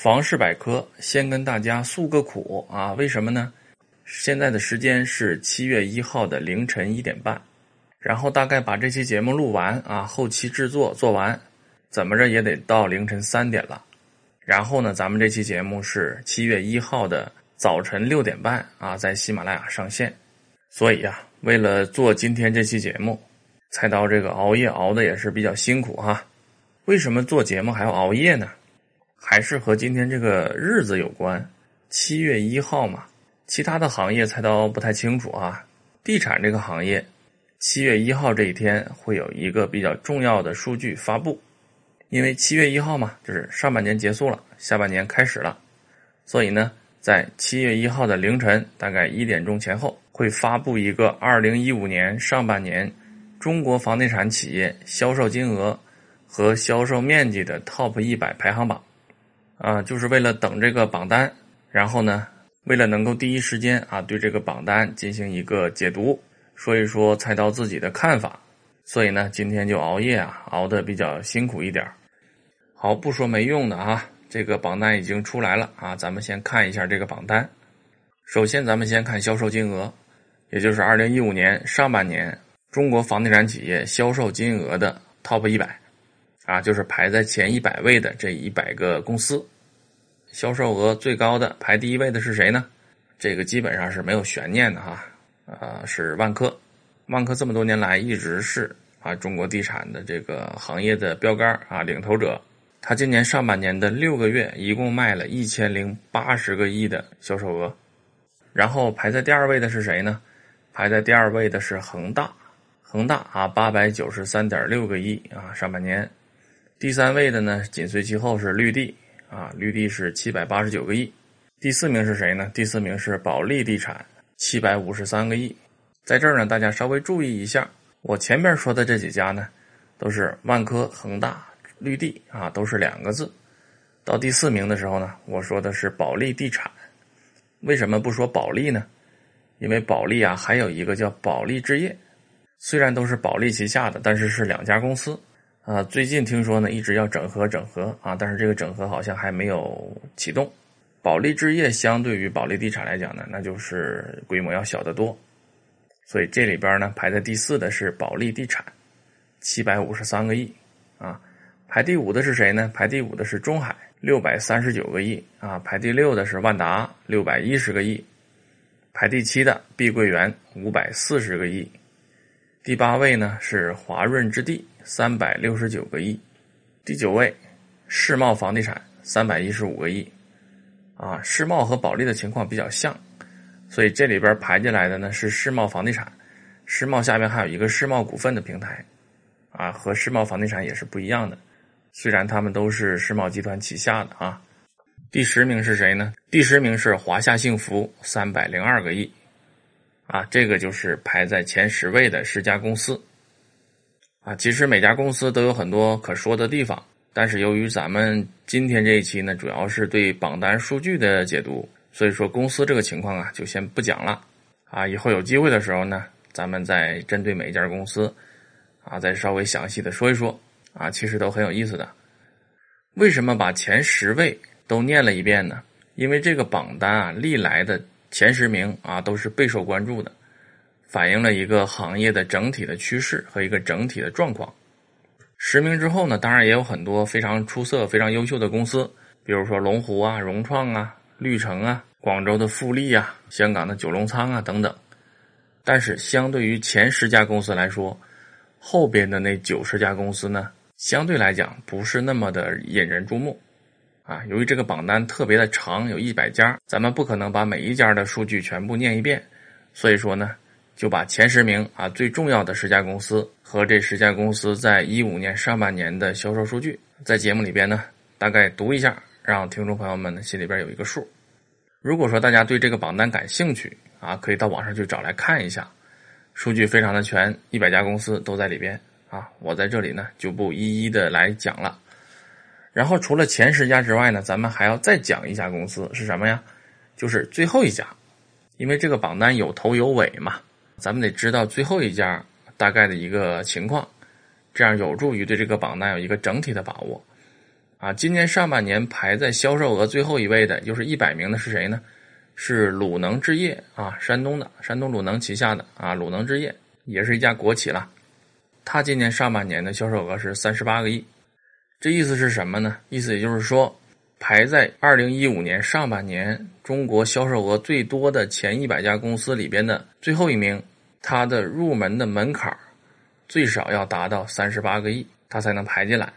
房事百科先跟大家诉个苦啊，为什么呢？现在的时间是七月一号的凌晨一点半，然后大概把这期节目录完啊，后期制作做完，怎么着也得到凌晨三点了。然后呢，咱们这期节目是七月一号的早晨六点半啊，在喜马拉雅上线。所以呀，为了做今天这期节目，菜刀这个熬夜熬的也是比较辛苦哈。为什么做节目还要熬夜呢？还是和今天这个日子有关，七月一号嘛。其他的行业菜刀不太清楚啊。地产这个行业，七月一号这一天会有一个比较重要的数据发布，因为七月一号嘛，就是上半年结束了，下半年开始了，所以呢，在七月一号的凌晨大概一点钟前后，会发布一个二零一五年上半年中国房地产企业销售金额和销售面积的 TOP 一百排行榜。啊，就是为了等这个榜单，然后呢，为了能够第一时间啊对这个榜单进行一个解读，说一说菜刀自己的看法，所以呢，今天就熬夜啊，熬得比较辛苦一点好，不说没用的啊，这个榜单已经出来了啊，咱们先看一下这个榜单。首先，咱们先看销售金额，也就是二零一五年上半年中国房地产企业销售金额的 TOP 一百。啊，就是排在前一百位的这一百个公司，销售额最高的排第一位的是谁呢？这个基本上是没有悬念的哈，啊，是万科。万科这么多年来一直是啊中国地产的这个行业的标杆啊领头者。他今年上半年的六个月一共卖了一千零八十个亿的销售额。然后排在第二位的是谁呢？排在第二位的是恒大，恒大啊八百九十三点六个亿啊上半年。第三位的呢，紧随其后是绿地啊，绿地是七百八十九个亿。第四名是谁呢？第四名是保利地产，七百五十三个亿。在这儿呢，大家稍微注意一下，我前面说的这几家呢，都是万科、恒大、绿地啊，都是两个字。到第四名的时候呢，我说的是保利地产。为什么不说保利呢？因为保利啊，还有一个叫保利置业，虽然都是保利旗下的，但是是两家公司。啊，最近听说呢，一直要整合整合啊，但是这个整合好像还没有启动。保利置业相对于保利地产来讲呢，那就是规模要小得多。所以这里边呢，排在第四的是保利地产，七百五十三个亿啊。排第五的是谁呢？排第五的是中海，六百三十九个亿啊。排第六的是万达，六百一十个亿。排第七的碧桂园，五百四十个亿。第八位呢是华润置地。三百六十九个亿，第九位，世茂房地产三百一十五个亿，啊，世茂和保利的情况比较像，所以这里边排进来的呢是世茂房地产，世茂下面还有一个世茂股份的平台，啊，和世茂房地产也是不一样的，虽然他们都是世茂集团旗下的啊。第十名是谁呢？第十名是华夏幸福三百零二个亿，啊，这个就是排在前十位的十家公司。啊，其实每家公司都有很多可说的地方，但是由于咱们今天这一期呢，主要是对榜单数据的解读，所以说公司这个情况啊，就先不讲了。啊，以后有机会的时候呢，咱们再针对每一家公司，啊，再稍微详细的说一说。啊，其实都很有意思的。为什么把前十位都念了一遍呢？因为这个榜单啊，历来的前十名啊，都是备受关注的。反映了一个行业的整体的趋势和一个整体的状况。实名之后呢，当然也有很多非常出色、非常优秀的公司，比如说龙湖啊、融创啊、绿城啊、广州的富力啊、香港的九龙仓啊等等。但是，相对于前十家公司来说，后边的那九十家公司呢，相对来讲不是那么的引人注目。啊，由于这个榜单特别的长，有一百家，咱们不可能把每一家的数据全部念一遍，所以说呢。就把前十名啊最重要的十家公司和这十家公司在一五年上半年的销售数据，在节目里边呢大概读一下，让听众朋友们呢心里边有一个数。如果说大家对这个榜单感兴趣啊，可以到网上去找来看一下，数据非常的全，一百家公司都在里边啊。我在这里呢就不一一的来讲了。然后除了前十家之外呢，咱们还要再讲一家公司是什么呀？就是最后一家，因为这个榜单有头有尾嘛。咱们得知道最后一家大概的一个情况，这样有助于对这个榜单有一个整体的把握。啊，今年上半年排在销售额最后一位的，又是一百名的是谁呢？是鲁能置业啊，山东的山东鲁能旗下的啊，鲁能置业也是一家国企了。它今年上半年的销售额是三十八个亿，这意思是什么呢？意思也就是说，排在二零一五年上半年中国销售额最多的前一百家公司里边的最后一名，它的入门的门槛最少要达到三十八个亿，它才能排进来。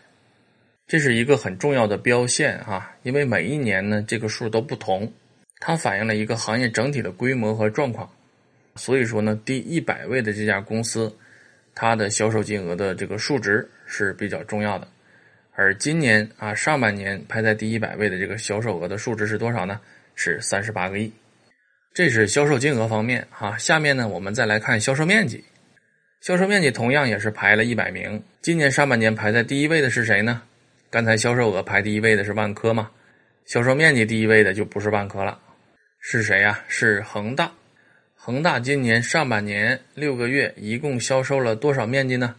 这是一个很重要的标线啊，因为每一年呢这个数都不同，它反映了一个行业整体的规模和状况。所以说呢，第一百位的这家公司，它的销售金额的这个数值是比较重要的。而今年啊上半年排在第一百位的这个销售额的数值是多少呢？是三十八个亿。这是销售金额方面哈。下面呢我们再来看销售面积，销售面积同样也是排了一百名。今年上半年排在第一位的是谁呢？刚才销售额排第一位的是万科嘛？销售面积第一位的就不是万科了，是谁呀？是恒大。恒大今年上半年六个月一共销售了多少面积呢？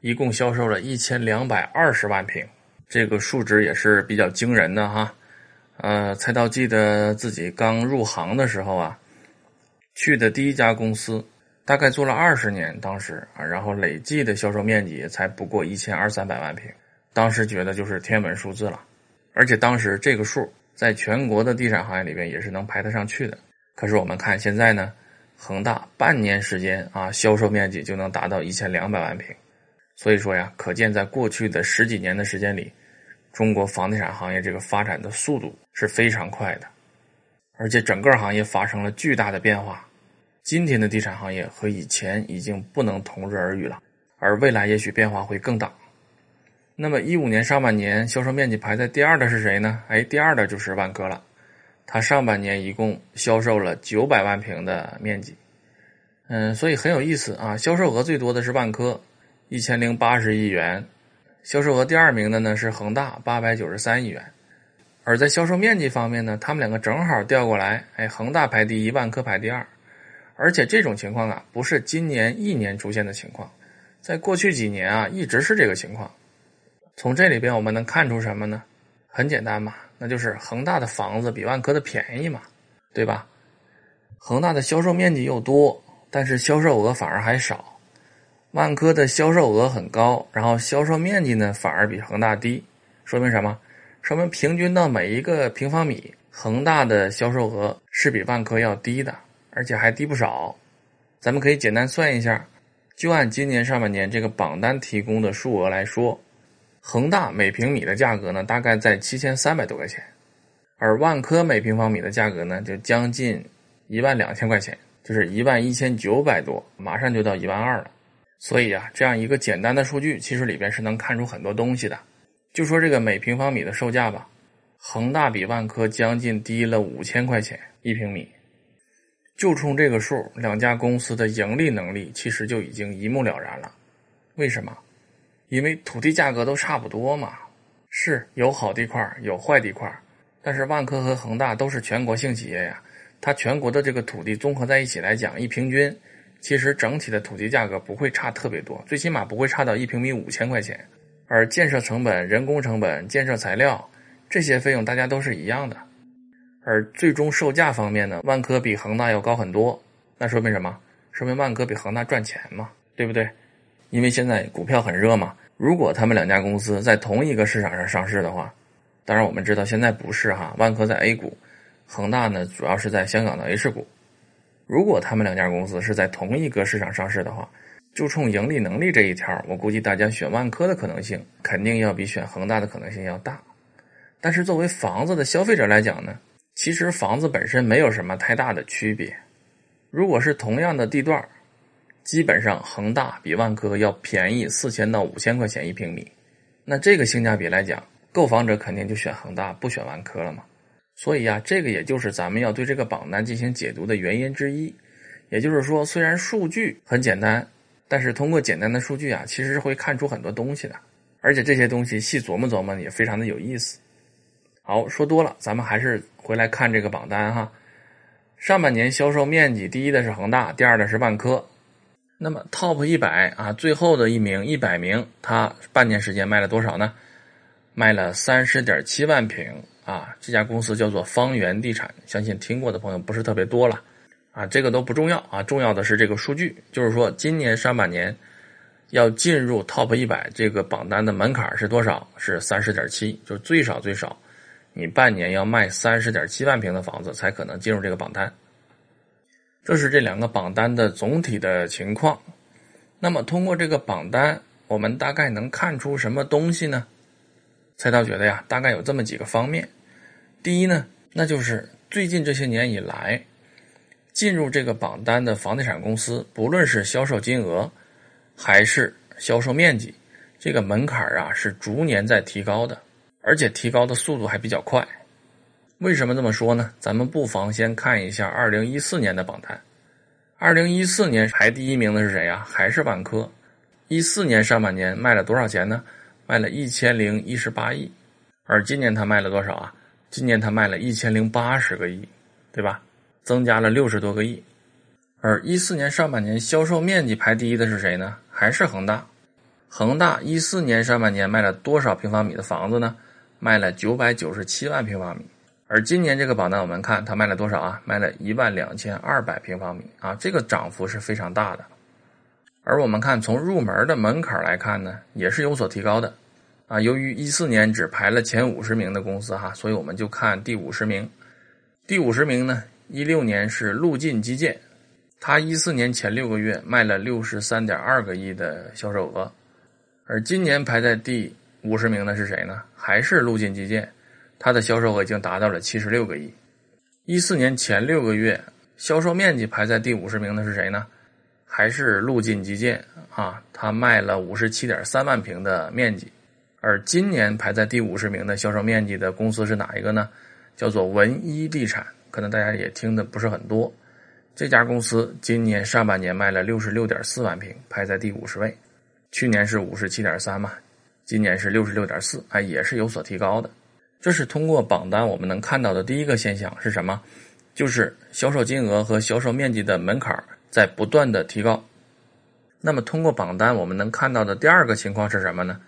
一共销售了一千两百二十万平，这个数值也是比较惊人的哈。呃，蔡道记得自己刚入行的时候啊，去的第一家公司，大概做了二十年，当时啊，然后累计的销售面积才不过一千二三百万平。当时觉得就是天文数字了，而且当时这个数在全国的地产行业里边也是能排得上去的。可是我们看现在呢，恒大半年时间啊，销售面积就能达到一千两百万平，所以说呀，可见在过去的十几年的时间里，中国房地产行业这个发展的速度是非常快的，而且整个行业发生了巨大的变化。今天的地产行业和以前已经不能同日而语了，而未来也许变化会更大。那么一五年上半年销售面积排在第二的是谁呢？哎，第二的就是万科了，它上半年一共销售了九百万平的面积，嗯，所以很有意思啊。销售额最多的是万科，一千零八十亿元，销售额第二名的呢是恒大，八百九十三亿元。而在销售面积方面呢，他们两个正好调过来，哎，恒大排第一，万科排第二。而且这种情况啊，不是今年一年出现的情况，在过去几年啊，一直是这个情况。从这里边我们能看出什么呢？很简单嘛，那就是恒大的房子比万科的便宜嘛，对吧？恒大的销售面积又多，但是销售额反而还少；万科的销售额很高，然后销售面积呢反而比恒大低，说明什么？说明平均到每一个平方米，恒大的销售额是比万科要低的，而且还低不少。咱们可以简单算一下，就按今年上半年这个榜单提供的数额来说。恒大每平米的价格呢，大概在七千三百多块钱，而万科每平方米的价格呢，就将近一万两千块钱，就是一万一千九百多，马上就到一万二了。所以啊，这样一个简单的数据，其实里边是能看出很多东西的。就说这个每平方米的售价吧，恒大比万科将近低了五千块钱一平米。就冲这个数，两家公司的盈利能力其实就已经一目了然了。为什么？因为土地价格都差不多嘛，是有好地块有坏地块但是万科和恒大都是全国性企业呀，它全国的这个土地综合在一起来讲，一平均，其实整体的土地价格不会差特别多，最起码不会差到一平米五千块钱。而建设成本、人工成本、建设材料这些费用大家都是一样的，而最终售价方面呢，万科比恒大要高很多，那说明什么？说明万科比恒大赚钱嘛，对不对？因为现在股票很热嘛。如果他们两家公司在同一个市场上上市的话，当然我们知道现在不是哈，万科在 A 股，恒大呢主要是在香港的 H 股。如果他们两家公司是在同一个市场上市的话，就冲盈利能力这一条，我估计大家选万科的可能性肯定要比选恒大的可能性要大。但是作为房子的消费者来讲呢，其实房子本身没有什么太大的区别。如果是同样的地段基本上恒大比万科要便宜四千到五千块钱一平米，那这个性价比来讲，购房者肯定就选恒大不选万科了嘛。所以呀，这个也就是咱们要对这个榜单进行解读的原因之一。也就是说，虽然数据很简单，但是通过简单的数据啊，其实是会看出很多东西的，而且这些东西细琢磨琢磨也非常的有意思。好，说多了，咱们还是回来看这个榜单哈。上半年销售面积第一的是恒大，第二的是万科。那么 top 一百啊，最后的一名一百名，它半年时间卖了多少呢？卖了三十点七万平啊。这家公司叫做方圆地产，相信听过的朋友不是特别多了啊。这个都不重要啊，重要的是这个数据，就是说今年上半年要进入 Top 一百这个榜单的门槛是多少？是三十点七，就最少最少，你半年要卖三十点七万平的房子才可能进入这个榜单。这是这两个榜单的总体的情况。那么通过这个榜单，我们大概能看出什么东西呢？菜刀觉得呀，大概有这么几个方面。第一呢，那就是最近这些年以来，进入这个榜单的房地产公司，不论是销售金额还是销售面积，这个门槛啊是逐年在提高的，而且提高的速度还比较快。为什么这么说呢？咱们不妨先看一下二零一四年的榜单。二零一四年排第一名的是谁呀？还是万科。一四年上半年卖了多少钱呢？卖了一千零一十八亿。而今年他卖了多少啊？今年他卖了一千零八十个亿，对吧？增加了六十多个亿。而一四年上半年销售面积排第一的是谁呢？还是恒大。恒大一四年上半年卖了多少平方米的房子呢？卖了九百九十七万平方米。而今年这个榜单，我们看它卖了多少啊？卖了一万两千二百平方米啊，这个涨幅是非常大的。而我们看从入门的门槛来看呢，也是有所提高的啊。由于一四年只排了前五十名的公司哈，所以我们就看第五十名。第五十名呢，一六年是路劲基建，它一四年前六个月卖了六十三点二个亿的销售额。而今年排在第五十名的是谁呢？还是路劲基建。它的销售额已经达到了七十六个亿。一四年前六个月销售面积排在第五十名的是谁呢？还是路劲基建啊？它卖了五十七点三万平的面积。而今年排在第五十名的销售面积的公司是哪一个呢？叫做文一地产，可能大家也听的不是很多。这家公司今年上半年卖了六十六点四万平，排在第五十位。去年是五十七点三嘛，今年是六十六点四，哎，也是有所提高的。这是通过榜单我们能看到的第一个现象是什么？就是销售金额和销售面积的门槛在不断的提高。那么通过榜单我们能看到的第二个情况是什么呢？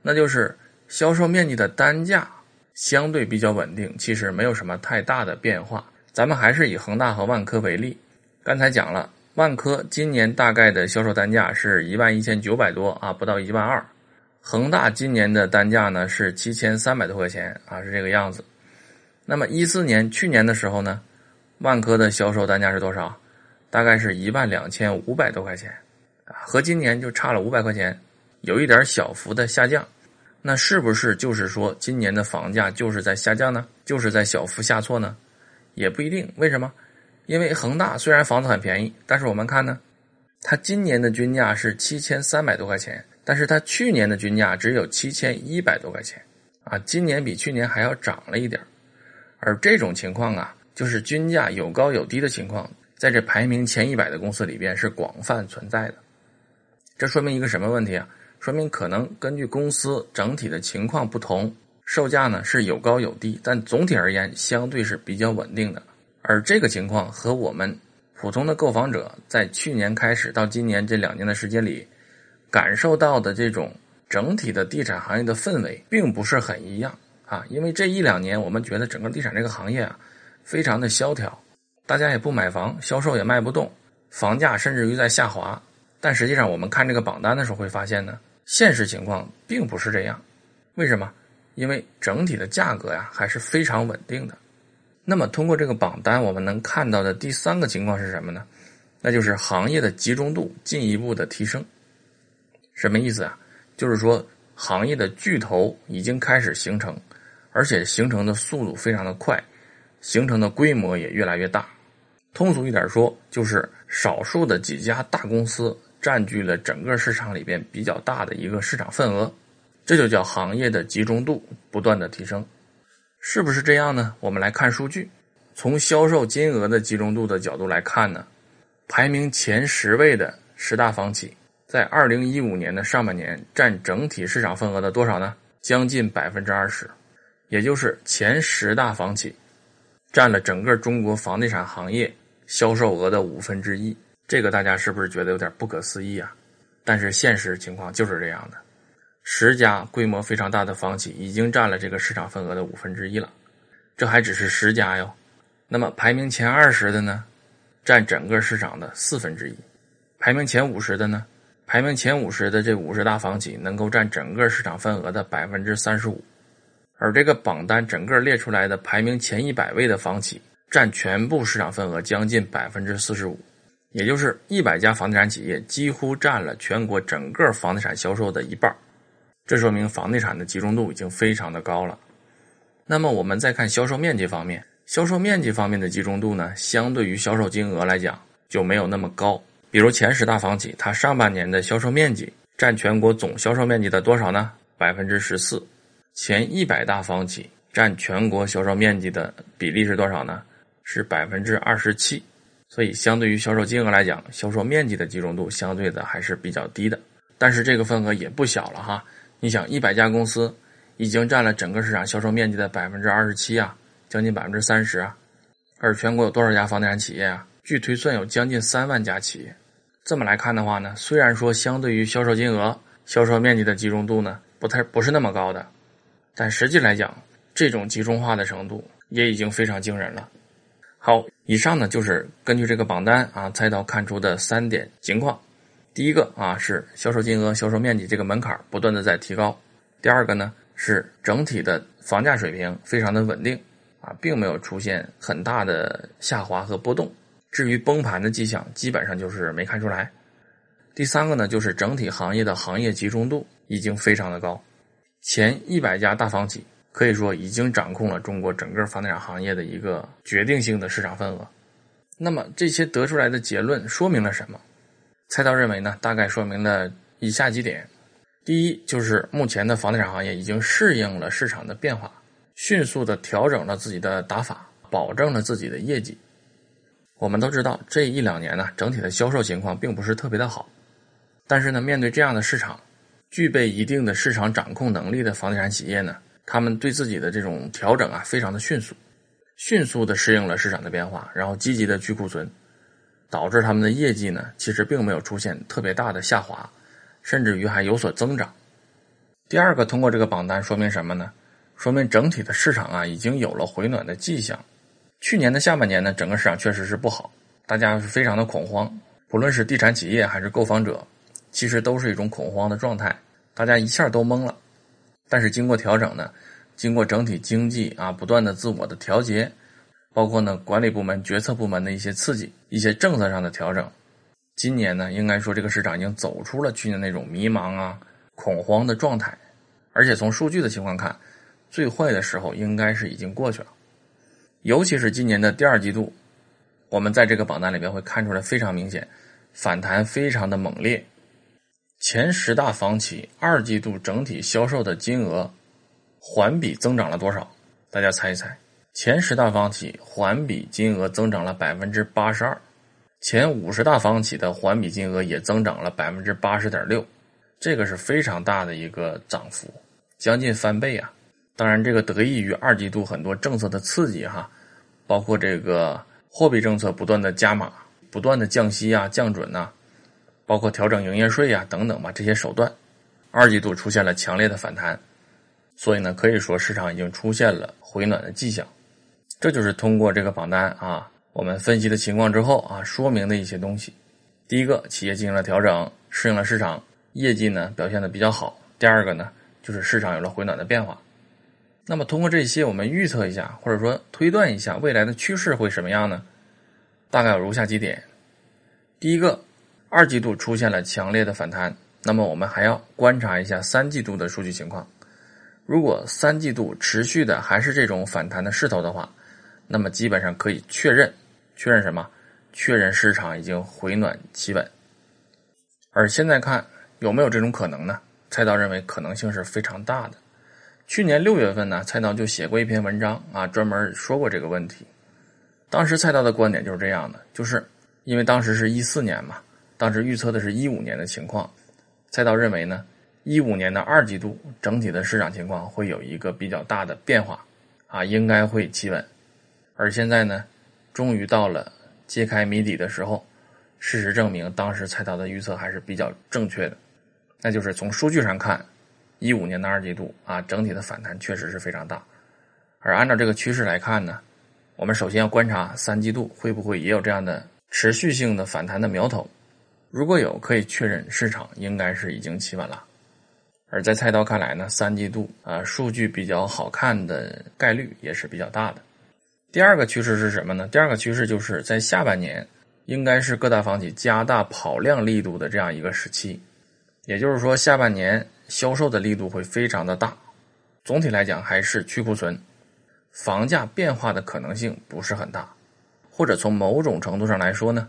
那就是销售面积的单价相对比较稳定，其实没有什么太大的变化。咱们还是以恒大和万科为例，刚才讲了，万科今年大概的销售单价是一万一千九百多啊，不到一万二。恒大今年的单价呢是七千三百多块钱啊，是这个样子。那么一四年去年的时候呢，万科的销售单价是多少？大概是一万两千五百多块钱啊，和今年就差了五百块钱，有一点小幅的下降。那是不是就是说今年的房价就是在下降呢？就是在小幅下挫呢？也不一定。为什么？因为恒大虽然房子很便宜，但是我们看呢，它今年的均价是七千三百多块钱。但是它去年的均价只有七千一百多块钱，啊，今年比去年还要涨了一点而这种情况啊，就是均价有高有低的情况，在这排名前一百的公司里边是广泛存在的。这说明一个什么问题啊？说明可能根据公司整体的情况不同，售价呢是有高有低，但总体而言相对是比较稳定的。而这个情况和我们普通的购房者在去年开始到今年这两年的时间里。感受到的这种整体的地产行业的氛围并不是很一样啊，因为这一两年我们觉得整个地产这个行业啊非常的萧条，大家也不买房，销售也卖不动，房价甚至于在下滑。但实际上我们看这个榜单的时候会发现呢，现实情况并不是这样。为什么？因为整体的价格呀还是非常稳定的。那么通过这个榜单我们能看到的第三个情况是什么呢？那就是行业的集中度进一步的提升。什么意思啊？就是说，行业的巨头已经开始形成，而且形成的速度非常的快，形成的规模也越来越大。通俗一点说，就是少数的几家大公司占据了整个市场里边比较大的一个市场份额，这就叫行业的集中度不断的提升，是不是这样呢？我们来看数据，从销售金额的集中度的角度来看呢，排名前十位的十大房企。在二零一五年的上半年，占整体市场份额的多少呢？将近百分之二十，也就是前十大房企，占了整个中国房地产行业销售额的五分之一。这个大家是不是觉得有点不可思议啊？但是现实情况就是这样的。十家规模非常大的房企已经占了这个市场份额的五分之一了，这还只是十家哟。那么排名前二十的呢，占整个市场的四分之一；排名前五十的呢，排名前五十的这五十大房企能够占整个市场份额的百分之三十五。而这个榜单整个列出来的排名前一百位的房企，占全部市场份额将近百分之四十五，也就是一百家房地产企业几乎占了全国整个房地产销售的一半。这说明房地产的集中度已经非常的高了。那么我们再看销售面积方面，销售面积方面的集中度呢，相对于销售金额来讲就没有那么高。比如前十大房企，它上半年的销售面积占全国总销售面积的多少呢？百分之十四。前一百大房企占全国销售面积的比例是多少呢？是百分之二十七。所以相对于销售金额来讲，销售面积的集中度相对的还是比较低的。但是这个份额也不小了哈。你想，一百家公司已经占了整个市场销售面积的百分之二十七啊，将近百分之三十啊。而全国有多少家房地产企业啊？据推算有将近三万家企业。这么来看的话呢，虽然说相对于销售金额、销售面积的集中度呢，不太不是那么高的，但实际来讲，这种集中化的程度也已经非常惊人了。好，以上呢就是根据这个榜单啊，猜到看出的三点情况。第一个啊是销售金额、销售面积这个门槛不断的在提高。第二个呢是整体的房价水平非常的稳定啊，并没有出现很大的下滑和波动。至于崩盘的迹象，基本上就是没看出来。第三个呢就是整体行业的行业集中度已经非常的高，前一百家大房企可以说已经掌控了中国整个房地产行业的一个决定性的市场份额。那么这些得出来的结论说明了什么？蔡道认为呢，大概说明了以下几点：第一，就是目前的房地产行业已经适应了市场的变化，迅速的调整了自己的打法，保证了自己的业绩。我们都知道，这一两年呢，整体的销售情况并不是特别的好，但是呢，面对这样的市场，具备一定的市场掌控能力的房地产企业呢，他们对自己的这种调整啊，非常的迅速，迅速的适应了市场的变化，然后积极的去库存。导致他们的业绩呢，其实并没有出现特别大的下滑，甚至于还有所增长。第二个，通过这个榜单说明什么呢？说明整体的市场啊已经有了回暖的迹象。去年的下半年呢，整个市场确实是不好，大家是非常的恐慌，不论是地产企业还是购房者，其实都是一种恐慌的状态，大家一下都懵了。但是经过调整呢，经过整体经济啊不断的自我的调节。包括呢，管理部门、决策部门的一些刺激、一些政策上的调整。今年呢，应该说这个市场已经走出了去年那种迷茫啊、恐慌的状态，而且从数据的情况看，最坏的时候应该是已经过去了。尤其是今年的第二季度，我们在这个榜单里边会看出来非常明显，反弹非常的猛烈。前十大房企二季度整体销售的金额环比增长了多少？大家猜一猜。前十大房企环比金额增长了百分之八十二，前五十大房企的环比金额也增长了百分之八十点六，这个是非常大的一个涨幅，将近翻倍啊！当然，这个得益于二季度很多政策的刺激哈，包括这个货币政策不断的加码、不断的降息啊、降准呐，包括调整营业税呀等等吧，这些手段，二季度出现了强烈的反弹，所以呢，可以说市场已经出现了回暖的迹象。这就是通过这个榜单啊，我们分析的情况之后啊，说明的一些东西。第一个，企业进行了调整，适应了市场，业绩呢表现的比较好。第二个呢，就是市场有了回暖的变化。那么通过这些，我们预测一下，或者说推断一下未来的趋势会什么样呢？大概有如下几点：第一个，二季度出现了强烈的反弹，那么我们还要观察一下三季度的数据情况。如果三季度持续的还是这种反弹的势头的话，那么基本上可以确认，确认什么？确认市场已经回暖企稳。而现在看有没有这种可能呢？蔡刀认为可能性是非常大的。去年六月份呢，蔡刀就写过一篇文章啊，专门说过这个问题。当时蔡刀的观点就是这样的，就是因为当时是一四年嘛，当时预测的是一五年的情况，蔡导认为呢，一五年的二季度整体的市场情况会有一个比较大的变化啊，应该会企稳。而现在呢，终于到了揭开谜底的时候。事实证明，当时蔡导的预测还是比较正确的。那就是从数据上看，一五年的二季度啊，整体的反弹确实是非常大。而按照这个趋势来看呢，我们首先要观察三季度会不会也有这样的持续性的反弹的苗头。如果有，可以确认市场应该是已经企稳了。而在菜刀看来呢，三季度啊数据比较好看的概率也是比较大的。第二个趋势是什么呢？第二个趋势就是在下半年，应该是各大房企加大跑量力度的这样一个时期。也就是说，下半年销售的力度会非常的大。总体来讲，还是去库存，房价变化的可能性不是很大。或者从某种程度上来说呢，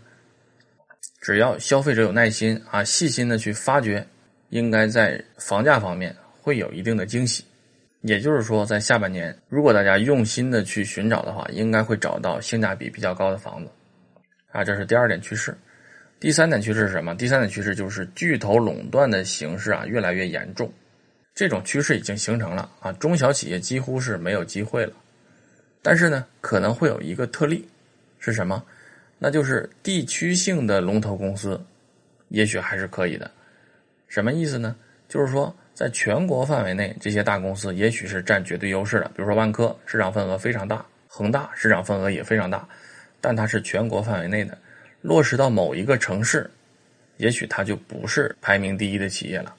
只要消费者有耐心啊，细心的去发掘。应该在房价方面会有一定的惊喜，也就是说，在下半年，如果大家用心的去寻找的话，应该会找到性价比比较高的房子，啊，这是第二点趋势。第三点趋势是什么？第三点趋势就是巨头垄断的形式啊越来越严重，这种趋势已经形成了啊，中小企业几乎是没有机会了。但是呢，可能会有一个特例，是什么？那就是地区性的龙头公司，也许还是可以的。什么意思呢？就是说，在全国范围内，这些大公司也许是占绝对优势的。比如说万科，市场份额非常大；恒大市场份额也非常大，但它是全国范围内的。落实到某一个城市，也许它就不是排名第一的企业了。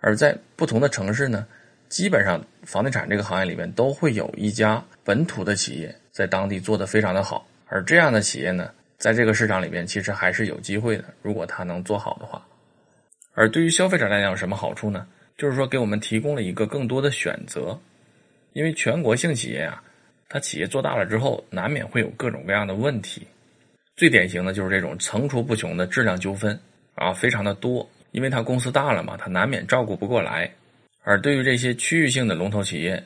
而在不同的城市呢，基本上房地产这个行业里面都会有一家本土的企业在当地做得非常的好。而这样的企业呢，在这个市场里边其实还是有机会的，如果它能做好的话。而对于消费者来讲有什么好处呢？就是说给我们提供了一个更多的选择，因为全国性企业啊，它企业做大了之后，难免会有各种各样的问题，最典型的就是这种层出不穷的质量纠纷啊，非常的多，因为它公司大了嘛，它难免照顾不过来。而对于这些区域性的龙头企业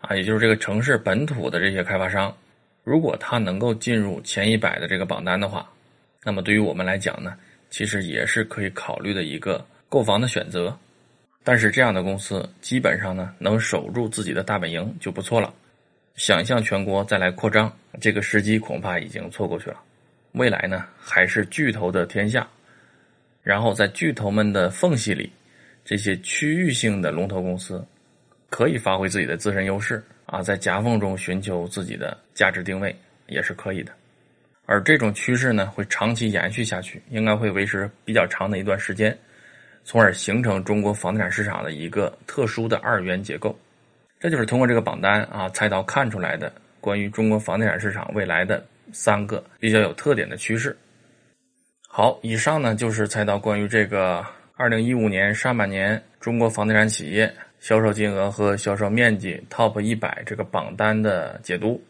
啊，也就是这个城市本土的这些开发商，如果他能够进入前一百的这个榜单的话，那么对于我们来讲呢？其实也是可以考虑的一个购房的选择，但是这样的公司基本上呢能守住自己的大本营就不错了。想象全国再来扩张，这个时机恐怕已经错过去了。未来呢还是巨头的天下，然后在巨头们的缝隙里，这些区域性的龙头公司可以发挥自己的自身优势啊，在夹缝中寻求自己的价值定位也是可以的。而这种趋势呢，会长期延续下去，应该会维持比较长的一段时间，从而形成中国房地产市场的一个特殊的二元结构。这就是通过这个榜单啊，菜刀看出来的关于中国房地产市场未来的三个比较有特点的趋势。好，以上呢就是菜刀关于这个二零一五年上半年中国房地产企业销售金额和销售面积 TOP 一百这个榜单的解读。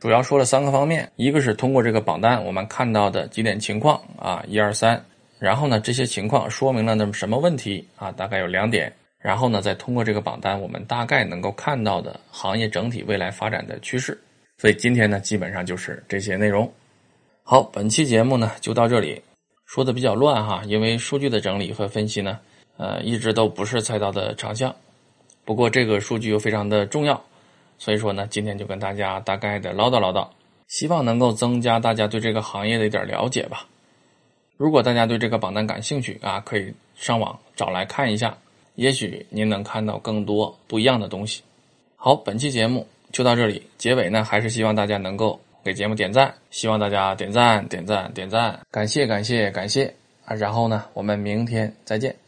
主要说了三个方面，一个是通过这个榜单我们看到的几点情况啊，一二三，然后呢这些情况说明了那么什么问题啊，大概有两点，然后呢再通过这个榜单我们大概能够看到的行业整体未来发展的趋势。所以今天呢基本上就是这些内容。好，本期节目呢就到这里，说的比较乱哈，因为数据的整理和分析呢，呃一直都不是菜刀的长项，不过这个数据又非常的重要。所以说呢，今天就跟大家大概的唠叨唠叨，希望能够增加大家对这个行业的一点了解吧。如果大家对这个榜单感兴趣啊，可以上网找来看一下，也许您能看到更多不一样的东西。好，本期节目就到这里，结尾呢还是希望大家能够给节目点赞，希望大家点赞点赞点赞，感谢感谢感谢啊！然后呢，我们明天再见。